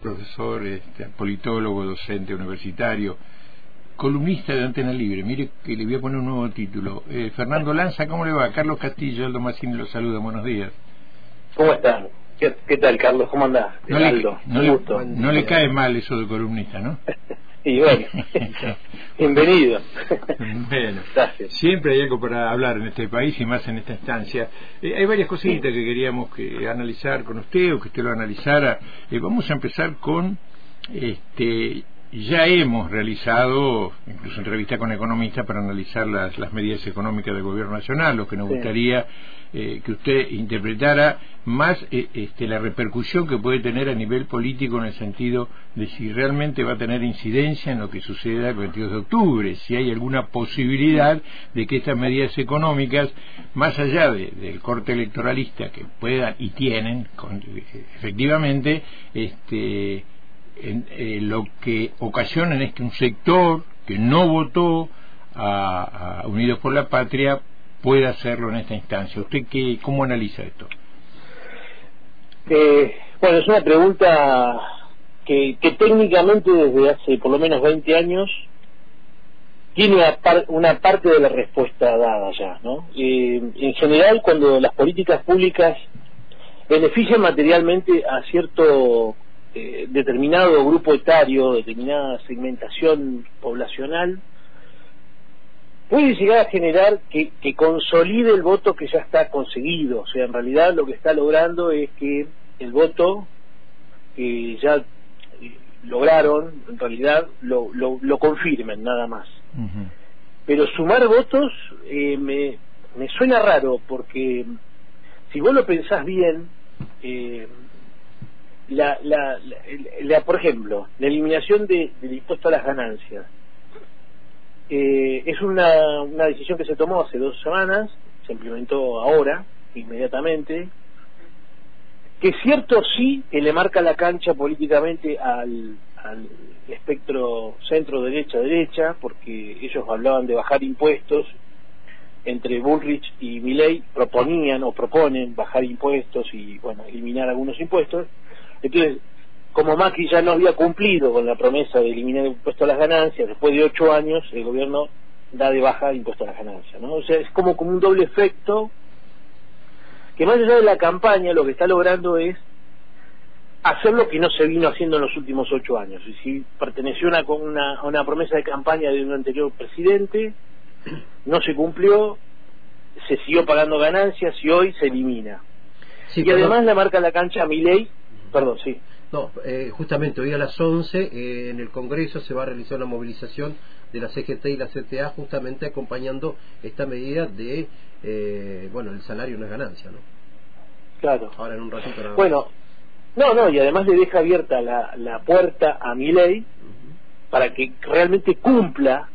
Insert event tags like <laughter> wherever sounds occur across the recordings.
profesor, este, politólogo, docente universitario, columnista de Antena Libre. Mire que le voy a poner un nuevo título. Eh, Fernando Lanza, ¿cómo le va? Carlos Castillo, Aldo Massini lo saluda. Buenos días. ¿Cómo están? ¿Qué, tal, Carlos? ¿Cómo andás? No, le, no le cae mal eso de columnista, ¿no? <laughs> Y bueno, <laughs> <laughs> bienvenido. Bueno, siempre hay algo para hablar en este país y más en esta instancia. Eh, hay varias cositas que queríamos que analizar con usted o que usted lo analizara. Eh, vamos a empezar con este ya hemos realizado, incluso entrevista con economistas, para analizar las, las medidas económicas del gobierno nacional, lo que nos gustaría eh, que usted interpretara más eh, este, la repercusión que puede tener a nivel político en el sentido de si realmente va a tener incidencia en lo que suceda el 22 de octubre, si hay alguna posibilidad de que estas medidas económicas, más allá del corte electoralista que puedan y tienen, efectivamente, este, en, eh, lo que ocasiona es que un sector que no votó a, Unidos por la Patria pueda hacerlo en esta instancia. ¿Usted qué, cómo analiza esto? Eh, bueno, es una pregunta que, que, técnicamente desde hace por lo menos 20 años tiene una, parte de la respuesta dada ya, ¿no? Eh, en general, cuando las políticas públicas benefician materialmente a cierto determinado grupo etario, determinada segmentación poblacional, puede llegar a generar que, consolide el voto que ya está conseguido. O sea, en realidad lo que está logrando es que el voto que ya eh, lograron, en realidad lo, lo, confirmen nada más. Pero sumar votos eh, me, me suena raro porque si vos lo pensás bien, eh, la, la, por ejemplo, la eliminación de, del impuesto a las ganancias eh, es una, una decisión que se tomó hace dos semanas, se implementó ahora, inmediatamente, que es cierto sí que le marca la cancha políticamente al, al espectro centro-derecha-derecha, porque ellos hablaban de bajar impuestos, entre Bullrich y Milley proponían o proponen bajar impuestos y bueno eliminar algunos impuestos entonces, como Macri ya no había cumplido con la promesa de eliminar el impuesto a las ganancias, después de ocho años el gobierno da de baja el impuesto a las ganancias, ¿no? O sea, es como, como un doble efecto que más allá de la campaña lo que está logrando es hacer lo que no se vino haciendo en los últimos ocho años. Y si perteneció a una, una promesa de campaña de un anterior presidente, no se cumplió, se siguió pagando ganancias y hoy se elimina. y además le marca la cancha a mi ley Perdón, sí. No, eh, justamente hoy a las 11 eh, en el Congreso se va a realizar una movilización de la CGT y la CTA justamente acompañando esta medida de, eh, bueno, el salario no es ganancia, ¿no? Claro. Ahora en un ratito nada Bueno, no, no, y además le deja abierta la, la puerta a mi ley para que realmente cumpla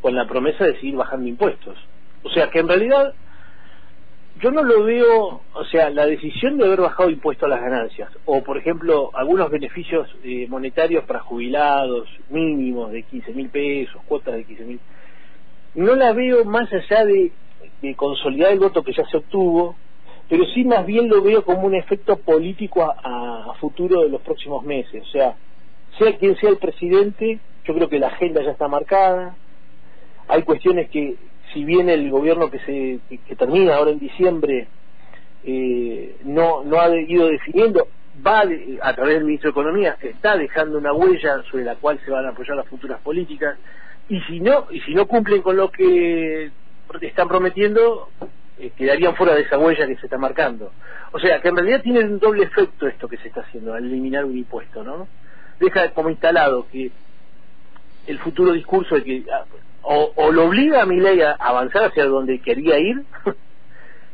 con la promesa de seguir bajando impuestos. O sea que en realidad yo no lo veo, o sea, la decisión de haber bajado impuesto a las ganancias, o por ejemplo, algunos beneficios eh, monetarios para jubilados mínimos de 15 mil pesos, cuotas de 15 mil, no la veo más allá de, consolidar el voto que ya se obtuvo, pero sí más bien lo veo como un efecto político a, a futuro de los próximos meses. O sea, sea quien sea el presidente, yo creo que la agenda ya está marcada, hay cuestiones que si bien el gobierno que se que, termina ahora en diciembre eh, no no ha ido definiendo va a través del ministro de economía está dejando una huella sobre la cual se van a apoyar las futuras políticas y si no y si no cumplen con lo que están prometiendo eh, quedarían fuera de esa huella que se está marcando. O sea que en realidad tiene un doble efecto esto que se está haciendo al eliminar un impuesto no deja como instalado que el futuro discurso de que ah, o, lo obliga a mi ley a avanzar hacia donde quería ir <laughs>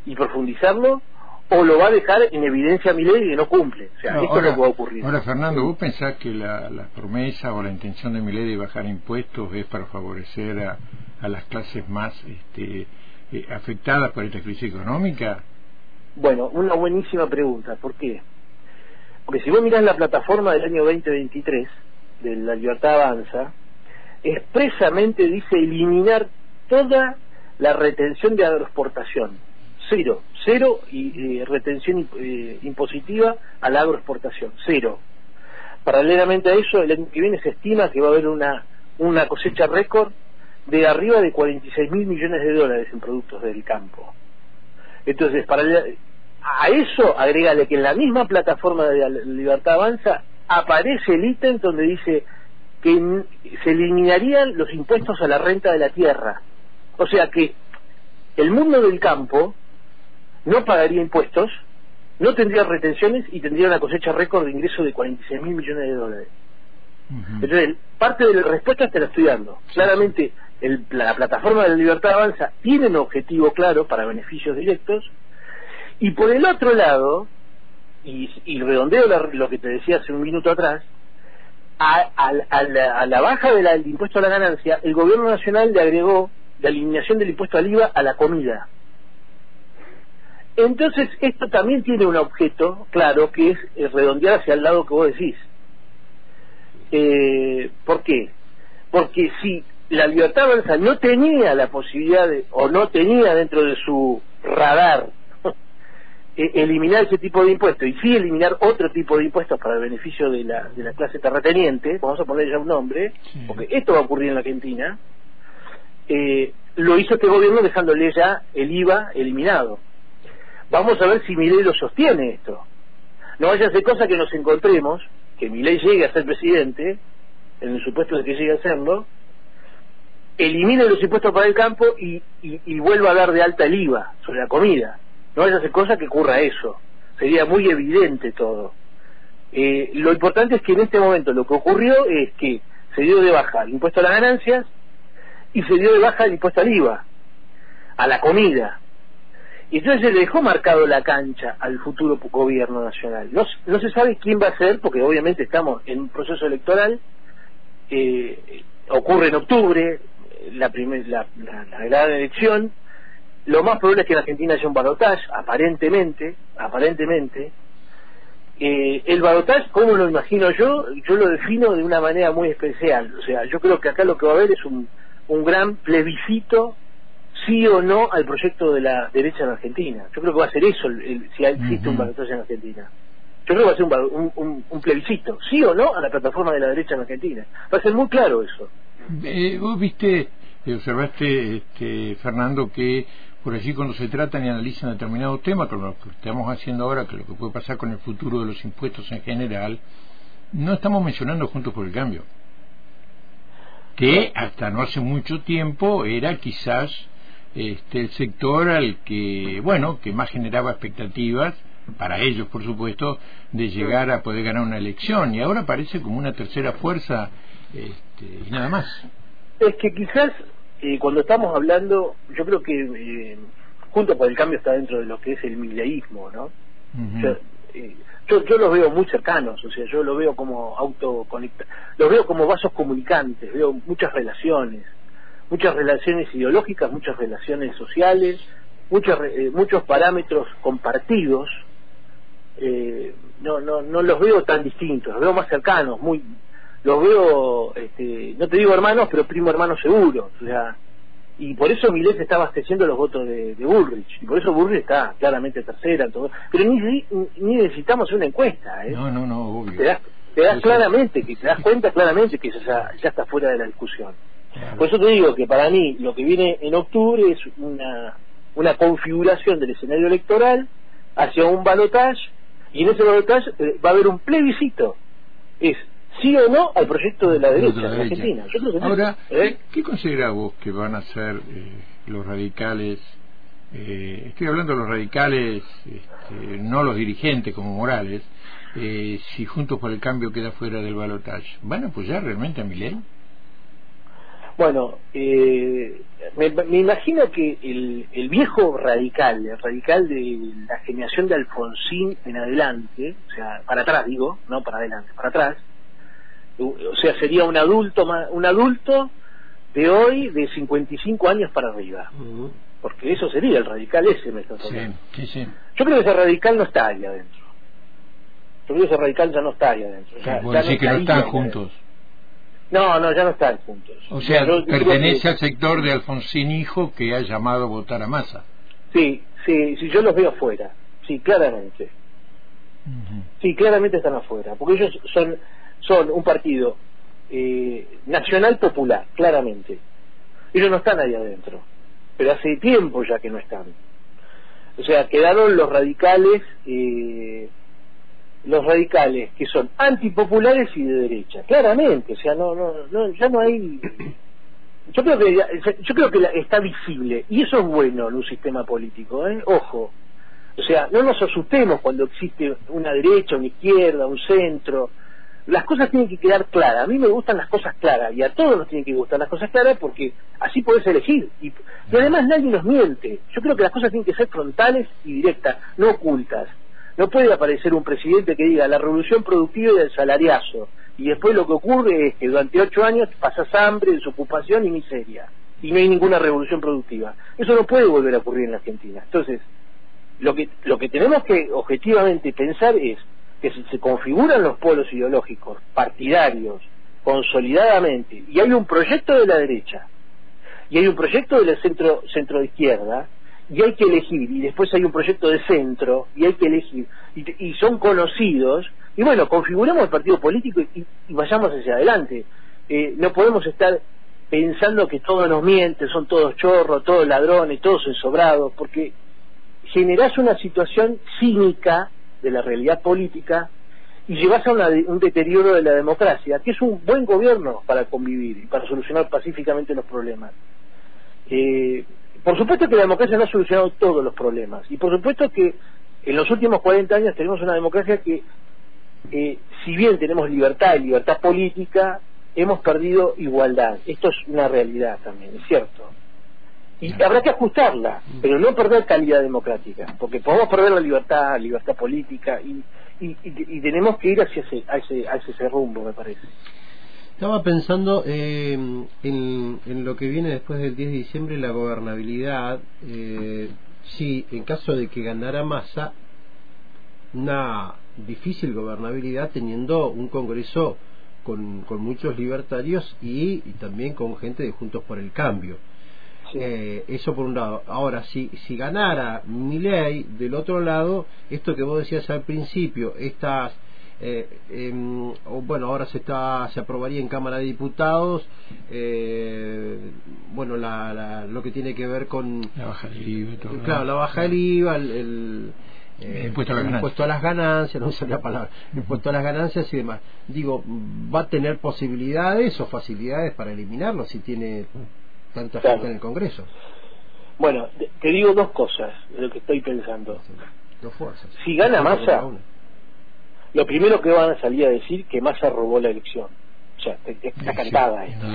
y profundizarlo, o lo va a dejar en evidencia a mi ley que no cumple. O sea, esto es lo que va a ocurrir. Ahora, Fernando, ¿vos pensás que la, promesa o la intención de mi ley de bajar impuestos es para favorecer a, a las clases más este, eh, afectadas por esta crisis económica? Bueno, una buenísima pregunta. ¿Por qué? Porque si vos mirás la plataforma del año 2023 de La Libertad Avanza, expresamente dice eliminar toda la retención de agroexportación. Cero, cero y retención eh, impositiva a la agroexportación, cero. paralelamente a eso, el año que viene se estima que va a haber una, una cosecha récord de arriba de 46 mil millones de dólares en productos del campo. Entonces, para a eso agrégale que en la misma plataforma de Libertad Avanza aparece el ítem donde dice que se eliminarían los impuestos a la renta de la tierra. O sea que el mundo del campo no pagaría impuestos, no tendría retenciones y tendría una cosecha récord de ingreso de 46 mil millones de dólares. Entonces, parte de la respuesta te la estoy dando. Claramente, la plataforma de la libertad avanza tiene un objetivo claro para beneficios directos y por el otro lado, y, redondeo lo que te decía hace un minuto atrás, a, la, baja del impuesto a la ganancia, el gobierno nacional le agregó la eliminación del impuesto al IVA a la comida. Entonces, esto también tiene un objeto claro, que es redondear hacia el lado que vos decís. Eh, ¿Por qué? Porque si la libertad avanza no tenía la posibilidad de, o no tenía dentro de su radar eliminar ese tipo de impuestos y sí eliminar otro tipo de impuestos para el beneficio de la, de la clase terrateniente, vamos a poner ya un nombre, porque esto va a ocurrir en la Argentina, eh, lo hizo este gobierno dejándole ya el IVA eliminado. Vamos a ver si Milei lo sostiene esto. No vaya a ser cosa que nos encontremos, que Milei llegue a ser presidente, en el supuesto de que llegue a serlo, elimine los impuestos para el campo y, y vuelva a dar de alta el IVA sobre la comida no a ser cosa que ocurra eso. Sería muy evidente todo. Eh, lo importante es que en este momento lo que ocurrió es que se dio de baja el impuesto a las ganancias y se dio de baja el impuesto al IVA, a la comida. Y entonces se le dejó marcado la cancha al futuro gobierno nacional. No, no se sabe quién va a ser, porque obviamente estamos en un proceso electoral, eh, ocurre en octubre, la, primer, la, la gran elección, lo más probable es que en Argentina haya un balotaje, aparentemente, aparentemente. Eh, el balotaje, como lo imagino yo, yo lo defino de una manera muy especial. O sea, yo creo que acá lo que va a haber es un, un gran plebiscito, sí o no, al proyecto de la derecha en Argentina. Yo creo que va a ser eso si existe un balotaje en Argentina. Yo creo que va a ser un, un, plebiscito, sí o no, a la plataforma de la derecha en Argentina. Va a ser muy claro eso. Eh, vos viste, observaste, este, Fernando, que por allí cuando se tratan y analizan determinados temas, como lo que estamos haciendo ahora, que lo que puede pasar con el futuro de los impuestos en general, no estamos mencionando Juntos por el Cambio, que hasta no hace mucho tiempo era quizás este, el sector al que, bueno, que más generaba expectativas, para ellos por supuesto, de llegar a poder ganar una elección, y ahora parece como una tercera fuerza este, y nada más. Es que quizás eh, cuando estamos hablando, yo creo que eh, junto por el cambio está dentro de lo que es el mileísmo, ¿no? Eh, yo, yo, los veo muy cercanos, o sea, yo lo veo como autoconectados, los veo como vasos comunicantes, veo muchas relaciones, muchas relaciones ideológicas, muchas relaciones sociales, muchos muchos parámetros compartidos, no, no, no los veo tan distintos, los veo más cercanos, muy los veo, este, no te digo hermanos, pero primo hermano seguro. O sea, y por eso Milés está abasteciendo los votos de, Bullrich. Y por eso Bullrich está claramente tercera. Todo. Pero ni, ni necesitamos una encuesta. ¿eh? No, no, no, obvio. Te das, claramente, que te das cuenta claramente que ya, ya está fuera de la discusión. Por eso te digo que para mí lo que viene en octubre es una, una configuración del escenario electoral hacia un balotaje y en ese balotaje eh, va a haber un plebiscito. Es sí o no al proyecto de la derecha, de Argentina. Ahora, ¿eh? ¿qué considera vos que van a ser eh, los radicales? Eh, estoy hablando de los radicales, este, no los dirigentes como Morales, si Juntos por el Cambio queda fuera del balotaje. ¿Van a apoyar realmente a Milei? Bueno, me, me, imagino que el, el, viejo radical, el radical de la generación de Alfonsín en adelante, o sea, para atrás digo, no para adelante, para atrás, o sea, sería un adulto un adulto de hoy de 55 años para arriba. Porque eso sería el radical ese, me estás Yo creo que ese radical no está ahí adentro. Yo creo que ese radical ya no está ahí adentro. Ya, no que no están juntos. No, no, ya no están juntos. O sea, pertenece al sector de Alfonsín Hijo que ha llamado a votar a Massa. Sí, sí, sí, yo los veo afuera. Sí, claramente. Sí, claramente están afuera. Porque ellos son son un partido eh, nacional popular, claramente. Ellos no están ahí adentro, pero hace tiempo ya que no están. O sea, quedaron los radicales, eh, los radicales que son antipopulares y de derecha, claramente. O sea, no, no, no ya no hay. Yo creo que yo creo que está visible y eso es bueno en un sistema político. ¿eh? Ojo, o sea, no nos asustemos cuando existe una derecha, una izquierda, un centro. Las cosas tienen que quedar claras. A mí me gustan las cosas claras y a todos nos tienen que gustar las cosas claras porque así podés elegir. Y, además nadie nos miente. Yo creo que las cosas tienen que ser frontales y directas, no ocultas. No puede aparecer un presidente que diga la revolución productiva y el salariazo. Y después lo que ocurre es que durante ocho años pasas hambre, desocupación y miseria. Y no hay ninguna revolución productiva. Eso no puede volver a ocurrir en la Argentina. Entonces, lo que, lo que tenemos que objetivamente pensar es que se configuran los polos ideológicos partidarios consolidadamente y hay un proyecto de la derecha y hay un proyecto de la centro centro izquierda y hay que elegir y después hay un proyecto de centro y hay que elegir y, son conocidos y bueno configuremos el partido político y, vayamos hacia adelante. Eh, no podemos estar pensando que todos nos mienten son todos chorros todos ladrones todos ensobrados porque generás una situación cínica de la realidad política y llevas a un deterioro de la democracia, que es un buen gobierno para convivir y para solucionar pacíficamente los problemas. Eh, por supuesto que la democracia no ha solucionado todos los problemas y por supuesto que en los últimos 40 años tenemos una democracia que, eh, si bien tenemos libertad y libertad política, hemos perdido igualdad. Esto es una realidad también, es cierto y habrá que ajustarla, pero no perder calidad democrática, porque podemos perder la libertad, libertad política, y, y, tenemos que ir hacia ese, a ese, a ese rumbo, me parece. Estaba pensando eh, en, en, lo que viene después del 10 de diciembre, la gobernabilidad. Eh, sí, en caso de que ganara Massa, una difícil gobernabilidad teniendo un Congreso con, con muchos libertarios y también con gente de Juntos por el Cambio. Eh, eso por un lado. Ahora, si, si ganara ley del otro lado, esto que vos decías al principio, estas eh, em, bueno, ahora se está se aprobaría en Cámara de Diputados, eh, bueno, la, lo que tiene que ver con la baja del IVA, claro, la baja del IVA, el, impuesto, a las ganancias, no sé la palabra, impuesto a las ganancias y demás. Digo, ¿va a tener posibilidades o facilidades para eliminarlo si tiene tanta gente en el Congreso. Bueno, te digo dos cosas de lo que estoy pensando. Dos fuerzas. Si gana Massa, lo primero que van a salir a decir que Massa robó la elección. O sea, está cantada esto.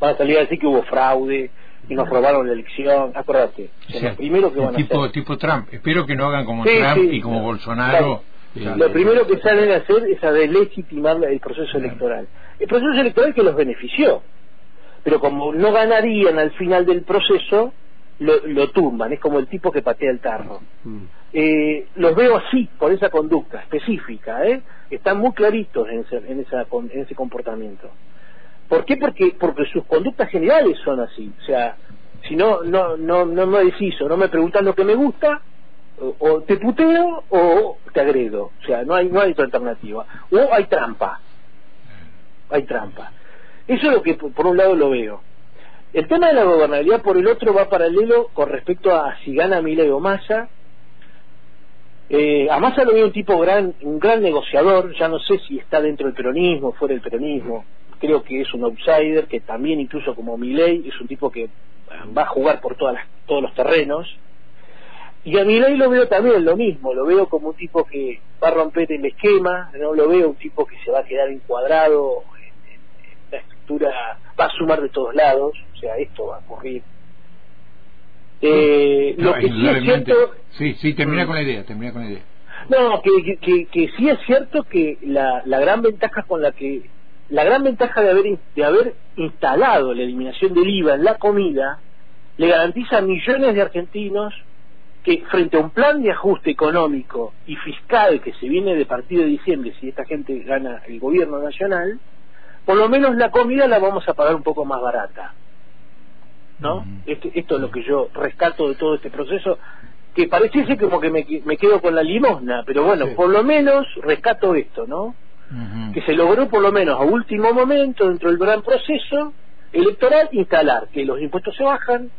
Van a salir a decir que hubo fraude, que nos robaron la elección. Acuérdate, lo primero que van a hacer. Tipo Trump. Espero que no hagan como Trump y como Bolsonaro. lo primero que salen a hacer es a delegitimar el proceso electoral. El proceso electoral que los benefició pero como no ganarían al final del proceso, lo, tumban, es como el tipo que patea el tarro. Mm. Eh, los veo así, por esa conducta específica, ¿eh? están muy claritos en ese, en, esa, en ese comportamiento. ¿Por qué? Porque, porque sus conductas generales son así. O sea, si no, no, no, no me decís no me preguntas lo que me gusta, o, te puteo o te agredo. O sea, no hay, no hay otra alternativa. O hay trampa. Hay trampa. Eso es lo que por un lado lo veo. El tema de la gobernabilidad por el otro va paralelo con respecto a si gana Milei o Massa. Eh, a Massa lo veo un tipo gran, un gran negociador, ya no sé si está dentro del peronismo, fuera del peronismo, creo que es un outsider, que también incluso como Milei es un tipo que va a jugar por todas todos los terrenos. Y a Milei lo veo también lo mismo, lo veo como un tipo que va a romper el esquema, no lo veo un tipo que se va a quedar encuadrado va a sumar de todos lados, o sea, esto va a ocurrir. Eh, lo que sí es cierto... Sí, sí, termina con la idea, termina con la idea. No, que, que, que, sí es cierto que la, la gran ventaja con la que la gran ventaja de haber de haber instalado la eliminación del IVA en la comida le garantiza a millones de argentinos que frente a un plan de ajuste económico y fiscal que se viene de partir de diciembre si esta gente gana el gobierno nacional por lo menos la comida la vamos a pagar un poco más barata. ¿No? Este, esto es lo que yo rescato de todo este proceso, que pareciese como que me, me quedo con la limosna, pero bueno, por lo menos rescato esto, ¿no? que se logró por lo menos a último momento, dentro del gran proceso electoral, instalar que los impuestos se bajan,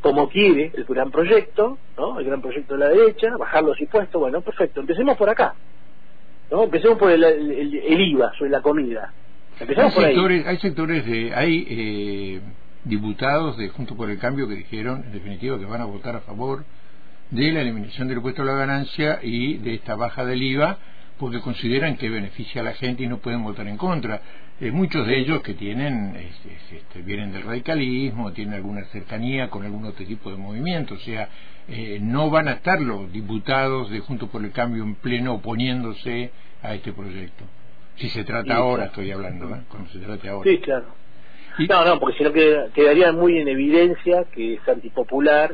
como quiere el gran proyecto, ¿no? el gran proyecto de la derecha, bajar los impuestos, bueno, perfecto, empecemos por acá. ¿no? Empecemos por el, el, IVA sobre la comida. Hay, por sectores, hay sectores de... hay eh, diputados de Junto por el Cambio que dijeron, en definitiva, que van a votar a favor de la eliminación del impuesto a la ganancia y de esta baja del IVA porque consideran que beneficia a la gente y no pueden votar en contra. Eh, muchos de ellos que tienen este, vienen del radicalismo, tienen alguna cercanía con algún otro tipo de movimiento, o sea, eh, no van a estar los diputados de Juntos por el Cambio en pleno oponiéndose a este proyecto. Si se trata ahora, estoy hablando, ¿eh? cuando se trate ahora. Sí, claro. No, no, porque si no quedaría muy en evidencia que es antipopular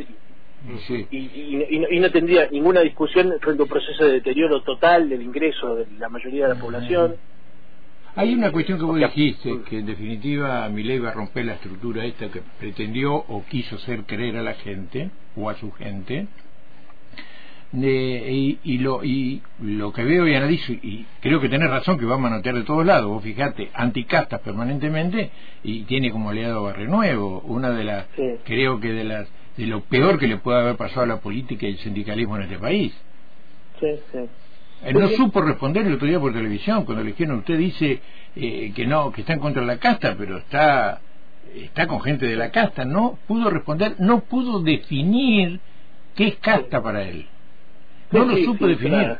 y, no, tendría ninguna discusión frente a un proceso de deterioro total del ingreso de la mayoría de la población. Hay una cuestión que vos dijiste, que en definitiva Milei va a romper la estructura esta que pretendió o quiso hacer creer a la gente o a su gente. Y, lo, y lo que veo y analizo, y creo que tenés razón que va a manotear de todos lados, vos fijate, anticastas permanentemente y tiene como aliado a Barrio Nuevo, una de las, creo que de las de lo peor que le puede haber pasado a la política y el sindicalismo en este país. Sí, sí. Él no supo responder el otro día por televisión cuando le dijeron usted dice eh, que no que está en contra de la casta pero está está con gente de la casta no pudo responder no pudo definir qué es casta para él no lo supo definir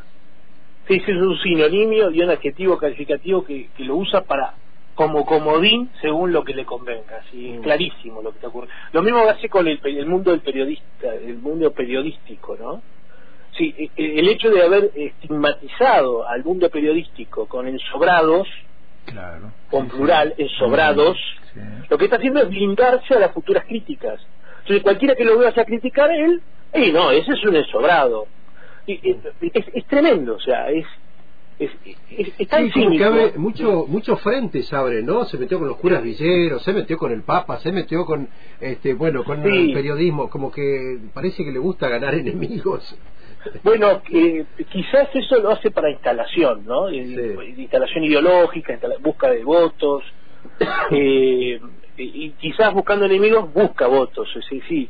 sí, sí es un sinónimo y un adjetivo calificativo que, que lo usa para como comodín según lo que le convenga, así mm. clarísimo lo que te ocurre. Lo mismo hace con el, mundo del periodista, el mundo periodístico, ¿no? Sí, e, e, el hecho de haber estigmatizado al mundo periodístico con ensobrados, claro, con plural, ensobrados, lo que está haciendo es blindarse a las futuras críticas. Entonces cualquiera que lo vea a criticar él, y no, ese es un ensobrado. Es, es tremendo, o sea, es es, que abre mucho, muchos frentes abre, ¿no? Se metió con los curas villeros, se metió con el Papa, se metió con, este, bueno, con el periodismo, como que parece que le gusta ganar <laughs> enemigos. Bueno, eh, quizás eso lo hace para instalación, ¿no? Eh, instalación ideológica, busca de votos, <coughs> eh, y quizás buscando enemigos busca votos, sí, sí.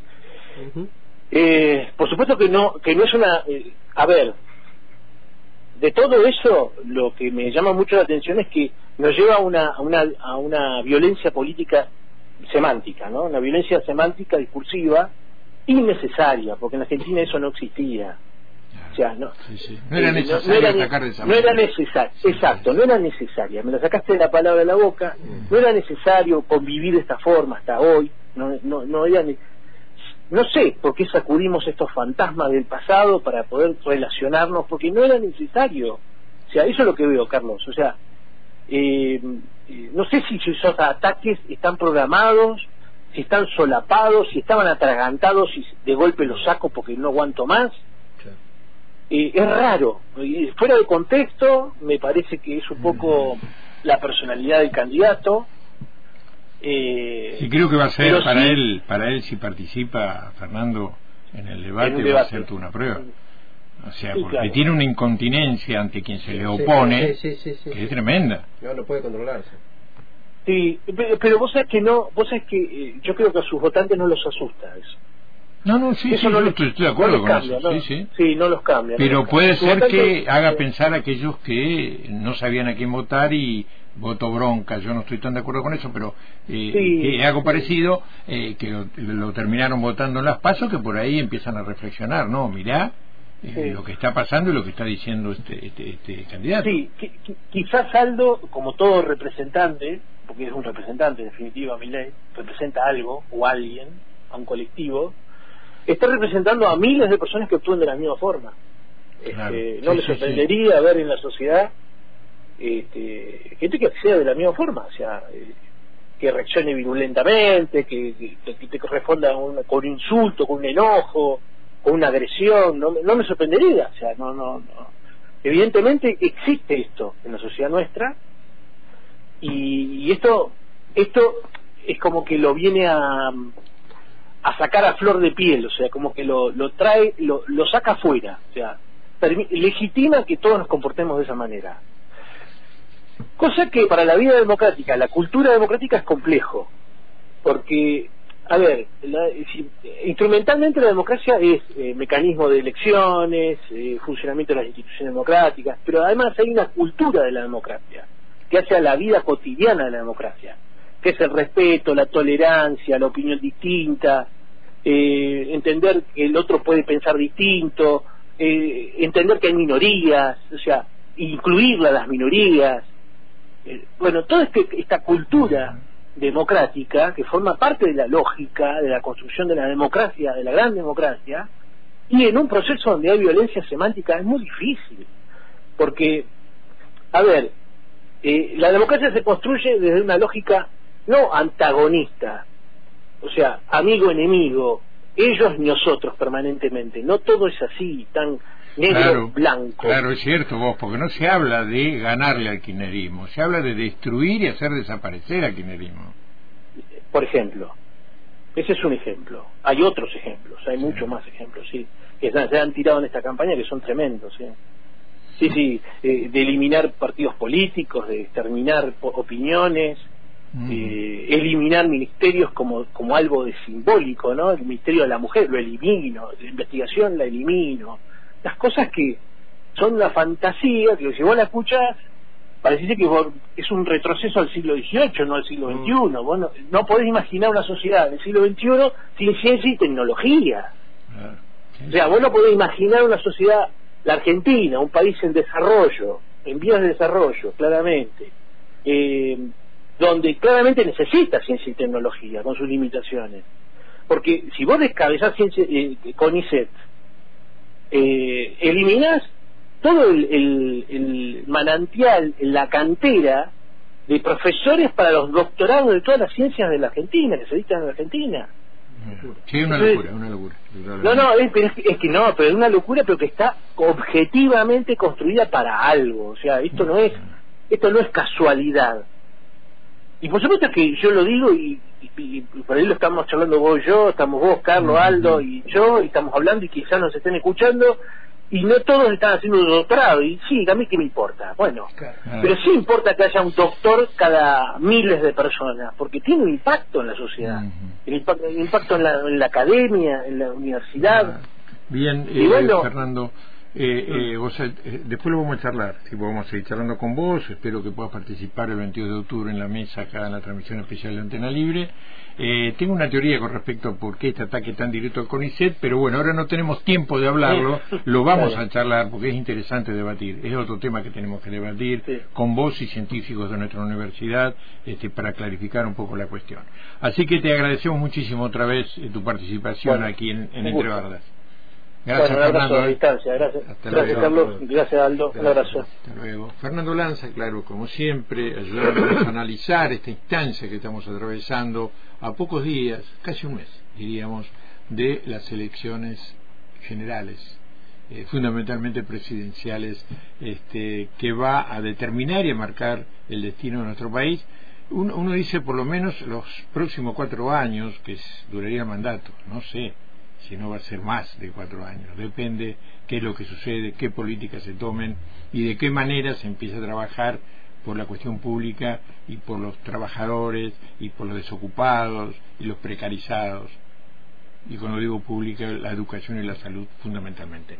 Por supuesto que no, que no es una, a ver, de todo eso, lo que me llama mucho la atención es que nos lleva a una, a una, a una violencia política semántica, ¿no? Una violencia semántica discursiva innecesaria, porque en Argentina eso no existía. O sea, no, era necesario no, era, necesario, exacto, no era necesaria. Me la sacaste de la palabra de la boca. No era necesario convivir de esta forma hasta hoy. No, no, no era no sé por qué sacudimos estos fantasmas del pasado para poder relacionarnos, porque no era necesario. O sea, eso es lo que veo, Carlos. O sea, eh, eh, no sé si esos ataques están programados, si están solapados, si estaban atragantados y de golpe los saco porque no aguanto más. Eh, es raro. Fuera de contexto, me parece que es un poco la personalidad del candidato eh, sí, creo que va a ser para él, para él si participa Fernando en el debate, va a ser una prueba. O sea, porque tiene una incontinencia ante quien se le opone que es tremenda. No, no puede controlarse. Sí, pero, vos sabés que no, vos sabés que eh, yo creo que a sus votantes no los asusta eso. No, no, sí, sí, no estoy, de acuerdo con eso. Sí, sí. sí, no los cambia. Pero puede ser que haga pensar a aquellos que no sabían a quién votar y voto bronca, yo no estoy tan de acuerdo con eso, pero eh, algo parecido, eh, que lo, terminaron votando en las pasos, que por ahí empiezan a reflexionar, ¿no? Mirá eh, lo que está pasando y lo que está diciendo este, este, este candidato. Sí, quizás Aldo, como todo representante, porque es un representante en definitiva, ley, representa algo o alguien, a un colectivo, está representando a miles de personas que actúan de la misma forma. Este, no les sorprendería ver en la sociedad este, gente que acceda de la misma forma, o sea, eh, que reaccione virulentamente, que, te corresponda con un insulto, con un enojo, con una agresión, no, no me sorprendería, o sea, no, no, no. Evidentemente existe esto en la sociedad nuestra y, esto, esto es como que lo viene a, a sacar a flor de piel, o sea, como que lo, lo trae, lo, lo saca afuera, o sea, legitima que todos nos comportemos de esa manera. Cosa que para la vida democrática, la cultura democrática es complejo, porque, a ver, instrumentalmente la democracia es eh, mecanismo de elecciones, eh, funcionamiento de las instituciones democráticas, pero además hay una cultura de la democracia que hace a la vida cotidiana de la democracia, que es el respeto, la tolerancia, la opinión distinta, eh, entender que el otro puede pensar distinto, entender que hay minorías, o sea, incluirla a las minorías, eh, bueno, toda este, esta cultura democrática que forma parte de la lógica de la construcción de la democracia, de la gran democracia, y en un proceso donde hay violencia semántica es muy difícil, porque, a ver, eh, la democracia se construye desde una lógica no antagonista, o sea, amigo-enemigo, ellos y nosotros permanentemente, no todo es así, tan negro, blanco. Claro, es cierto vos, porque no se habla de ganarle al kirchnerismo, se habla de destruir y hacer desaparecer al kirchnerismo. Por ejemplo, ese es un ejemplo. Hay otros ejemplos, hay muchos más ejemplos, sí, que se han tirado en esta campaña que son tremendos, sí. Sí, sí, eh, de eliminar partidos políticos, de exterminar opiniones, eh, eliminar ministerios como, como algo de simbólico, ¿no? El ministerio de la mujer lo elimino, la investigación la elimino, las cosas que son una fantasía, que si vos la escuchás, parece que es un retroceso al siglo XVIII, no al siglo XXI. Mm. Vos no, podés imaginar una sociedad del siglo XXI sin ciencia y tecnología. O sea, vos no podés imaginar una sociedad, la Argentina, un país en desarrollo, en vías de desarrollo, claramente, eh, donde claramente necesita ciencia y tecnología, con sus limitaciones. Porque si vos descabezás ciencia, eh, CONICET, eh, eliminas todo el, el, manantial, la cantera de profesores para los doctorados de todas las ciencias de la Argentina, que se dictan en la Argentina. Sí, una locura, una locura. No, no, es, es, que no, pero es una locura, pero que está objetivamente construida para algo. O sea, esto no es, esto no es casualidad. Y por supuesto que yo lo digo y, por ahí lo estamos charlando vos y yo, estamos vos, Carlos, Aldo y yo, y estamos hablando y quizás nos estén escuchando, y no todos están haciendo un doctorado, y sí, a mí qué me importa, bueno, pero sí importa que haya un doctor cada miles de personas, porque tiene un impacto en la sociedad, el, impacto, en, la, academia, en la universidad. Bien, eh, Fernando, eh, eh, eh, después lo vamos a charlar, si vamos a seguir charlando con vos, espero que puedas participar el 22 de octubre en la mesa acá en la transmisión especial de Antena Libre. Eh, tengo una teoría con respecto a por qué este ataque tan directo al CONICET, pero bueno, ahora no tenemos tiempo de hablarlo, lo vamos a charlar porque es interesante debatir, es otro tema que tenemos que debatir con vos y científicos de nuestra universidad este, para clarificar un poco la cuestión. Así que te agradecemos muchísimo otra vez tu participación aquí en, en Entre Bardas. Gracias, un abrazo a distancia. Gracias, gracias Carlos. Gracias, Aldo. un abrazo. Hasta luego. Fernando Lanza, claro, como siempre, ayudándonos a analizar esta instancia que estamos atravesando a pocos días, casi un mes, diríamos, de las elecciones generales, eh, fundamentalmente presidenciales, este, que va a determinar y a marcar el destino de nuestro país. Uno, uno dice por lo menos los próximos cuatro años, que duraría el mandato, no sé, si no va a ser más de cuatro años. Depende qué es lo que sucede, qué políticas se tomen y de qué manera se empieza a trabajar por la cuestión pública y por los trabajadores y por los desocupados y los precarizados. Y cuando digo pública, la educación y la salud fundamentalmente.